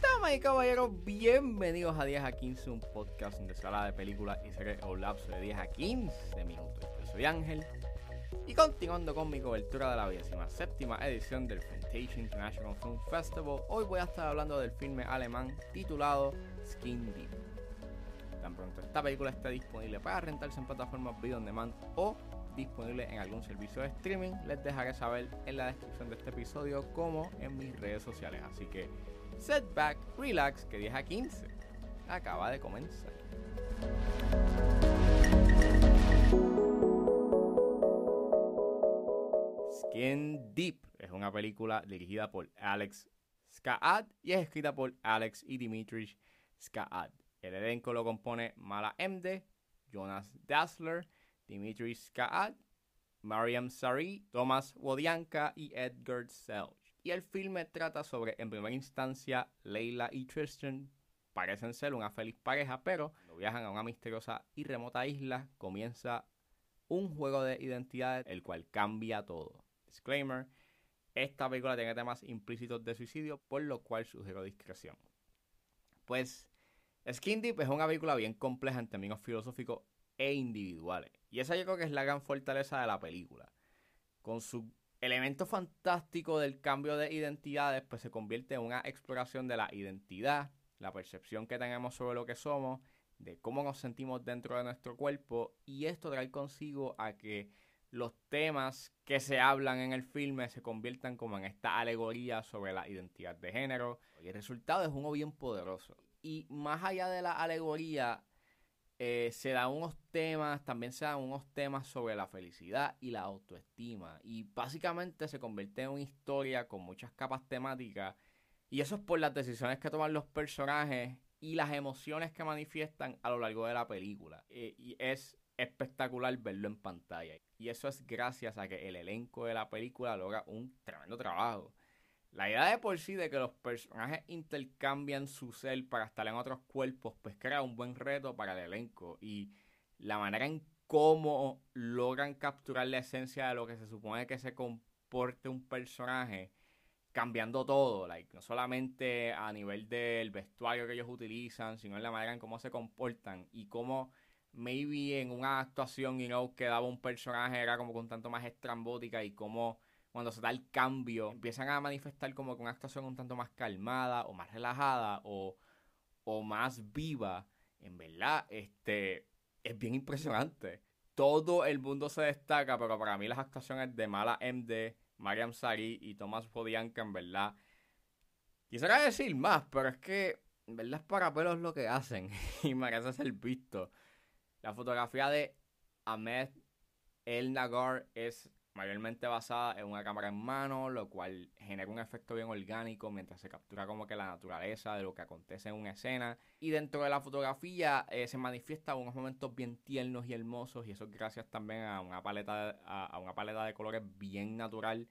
Damas y caballeros, bienvenidos a 10 a 15, un podcast donde se habla de películas y series o lapso de 10 a 15 minutos. Yo soy Ángel y continuando con mi cobertura de la vigésima séptima edición del Fantasia International Film Festival, hoy voy a estar hablando del filme alemán titulado Skin Deep. Pronto esta película esté disponible para rentarse en plataformas video on demand o disponible en algún servicio de streaming, les dejaré saber en la descripción de este episodio como en mis redes sociales. Así que set back, relax, que 10 a 15 acaba de comenzar. Skin Deep es una película dirigida por Alex Skaad y es escrita por Alex y Dimitri Skaad. El elenco lo compone Mala Emde, Jonas Dassler, Dimitri Skaad, Mariam Sari, Thomas Wodianka y Edgar Selch. Y el filme trata sobre, en primera instancia, Leila y Tristan parecen ser una feliz pareja, pero cuando viajan a una misteriosa y remota isla, comienza un juego de identidades el cual cambia todo. Disclaimer, esta película tiene temas implícitos de suicidio, por lo cual sugiero discreción. Pues Skin Deep es una película bien compleja en términos filosóficos e individuales. Y esa yo creo que es la gran fortaleza de la película. Con su elemento fantástico del cambio de identidades, pues se convierte en una exploración de la identidad, la percepción que tenemos sobre lo que somos, de cómo nos sentimos dentro de nuestro cuerpo. Y esto trae consigo a que los temas que se hablan en el filme se conviertan como en esta alegoría sobre la identidad de género. Y el resultado es uno bien poderoso. Y más allá de la alegoría, eh, se dan unos temas, también se dan unos temas sobre la felicidad y la autoestima. Y básicamente se convierte en una historia con muchas capas temáticas. Y eso es por las decisiones que toman los personajes y las emociones que manifiestan a lo largo de la película. Eh, y es espectacular verlo en pantalla. Y eso es gracias a que el elenco de la película logra un tremendo trabajo. La idea de por sí de que los personajes intercambian su ser para estar en otros cuerpos, pues crea un buen reto para el elenco. Y la manera en cómo logran capturar la esencia de lo que se supone que se comporte un personaje, cambiando todo, like, no solamente a nivel del vestuario que ellos utilizan, sino en la manera en cómo se comportan y cómo maybe en una actuación, you know, que daba un personaje era como un tanto más estrambótica y cómo cuando se da el cambio, empiezan a manifestar como que una actuación un tanto más calmada o más relajada o, o más viva, en verdad, este, es bien impresionante. Todo el mundo se destaca, pero para mí las actuaciones de Mala MD, Mariam Sari y Thomas Podianka, en verdad, quisiera decir más, pero es que, en verdad, es para pelos lo que hacen y merece ser visto. La fotografía de Ahmed El Nagar es mayormente basada en una cámara en mano, lo cual genera un efecto bien orgánico mientras se captura como que la naturaleza de lo que acontece en una escena. Y dentro de la fotografía eh, se manifiesta unos momentos bien tiernos y hermosos y eso es gracias también a una paleta, a, una paleta de colores bien natural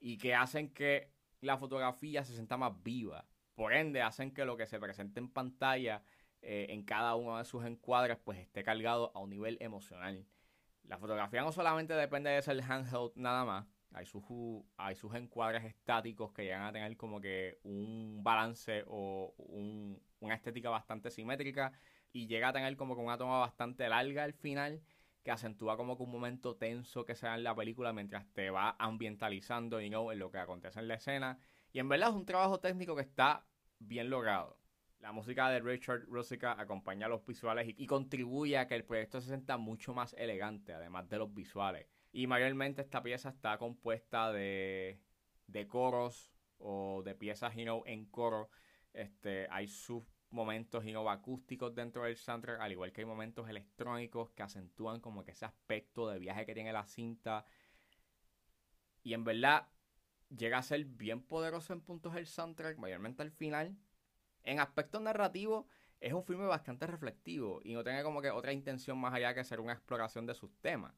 y que hacen que la fotografía se sienta más viva. Por ende, hacen que lo que se presente en pantalla eh, en cada uno de sus encuadres pues esté cargado a un nivel emocional. La fotografía no solamente depende de ser handheld nada más. Hay sus, hay sus encuadres estáticos que llegan a tener como que un balance o una estética bastante simétrica y llega a tener como que una toma bastante larga al final que acentúa como que un momento tenso que se da en la película mientras te va ambientalizando you know, en lo que acontece en la escena. Y en verdad es un trabajo técnico que está bien logrado. La música de Richard Rusica acompaña los visuales y, contribuye a que el proyecto se sienta mucho más elegante, además de los visuales. Y mayormente esta pieza está compuesta de, coros o de piezas en coro. Este, hay sus momentos you acústicos dentro del soundtrack, al igual que hay momentos electrónicos que acentúan como que ese aspecto de viaje que tiene la cinta. Y en verdad llega a ser bien poderoso en puntos el soundtrack, mayormente al final en aspecto narrativo, es un filme bastante reflectivo y no tiene como que otra intención más allá que ser una exploración de sus temas.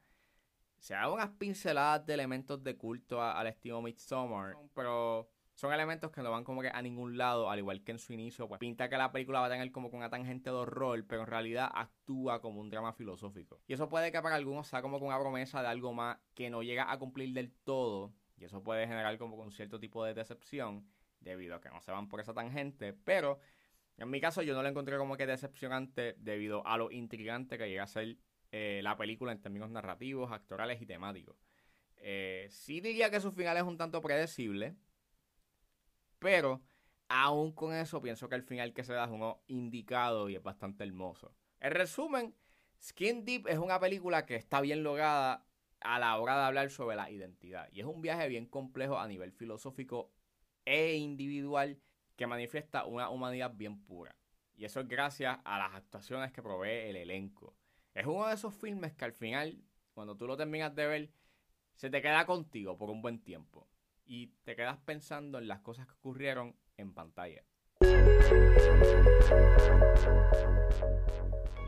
Se da unas pinceladas de elementos de culto al estilo Midsommar, pero son elementos que no van como que a ningún lado, al igual que en su inicio, pues pinta que la película va a tener como que una tangente de horror, pero en realidad actúa como un drama filosófico. Y eso puede que para algunos sea como que una promesa de algo más que no llega a cumplir del todo, Y eso puede generar como un cierto tipo de decepción debido a que no se van por esa tangente. Pero en mi caso yo no lo encontré como que decepcionante debido a lo intrigante que llega a ser eh, la película en términos narrativos, actorales y temáticos. Eh, sí diría que su final es un tanto predecible, pero aún con eso pienso que el final que se da es uno indicado y es bastante hermoso. En resumen, Skin Deep es una película que está bien lograda a la hora de hablar sobre la identidad. Y es un viaje bien complejo a nivel filosófico e individual que manifiesta una humanidad bien pura. Y eso es gracias a las actuaciones que provee el elenco. Es uno de esos filmes que al final, cuando tú lo terminas de ver, se te queda contigo por un buen tiempo. Y te quedas pensando en las cosas que ocurrieron en pantalla.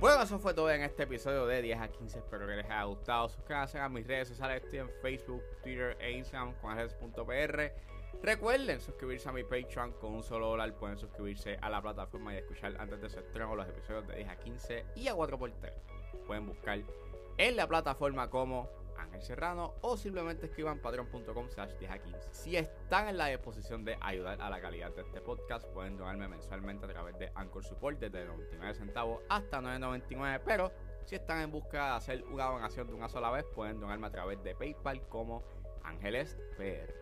Bueno, eso fue todo en este episodio de 10 a 15. Espero que les haya gustado. Suscríbanse a mis redes sociales. Estoy en Facebook, Twitter e Instagram con. Recuerden suscribirse a mi Patreon con un solo dólar. Pueden suscribirse a la plataforma y escuchar antes de su estreno los episodios de 10 a 15 y a 4x3. Pueden buscar en la plataforma como Ángel Serrano o simplemente escriban patreon.com slash Si están en la disposición de ayudar a la calidad de este podcast, pueden donarme mensualmente a través de Anchor Support desde 99 centavos hasta 9.99, pero si están en busca de hacer una donación de una sola vez, pueden donarme a través de PayPal como Ángeles PR.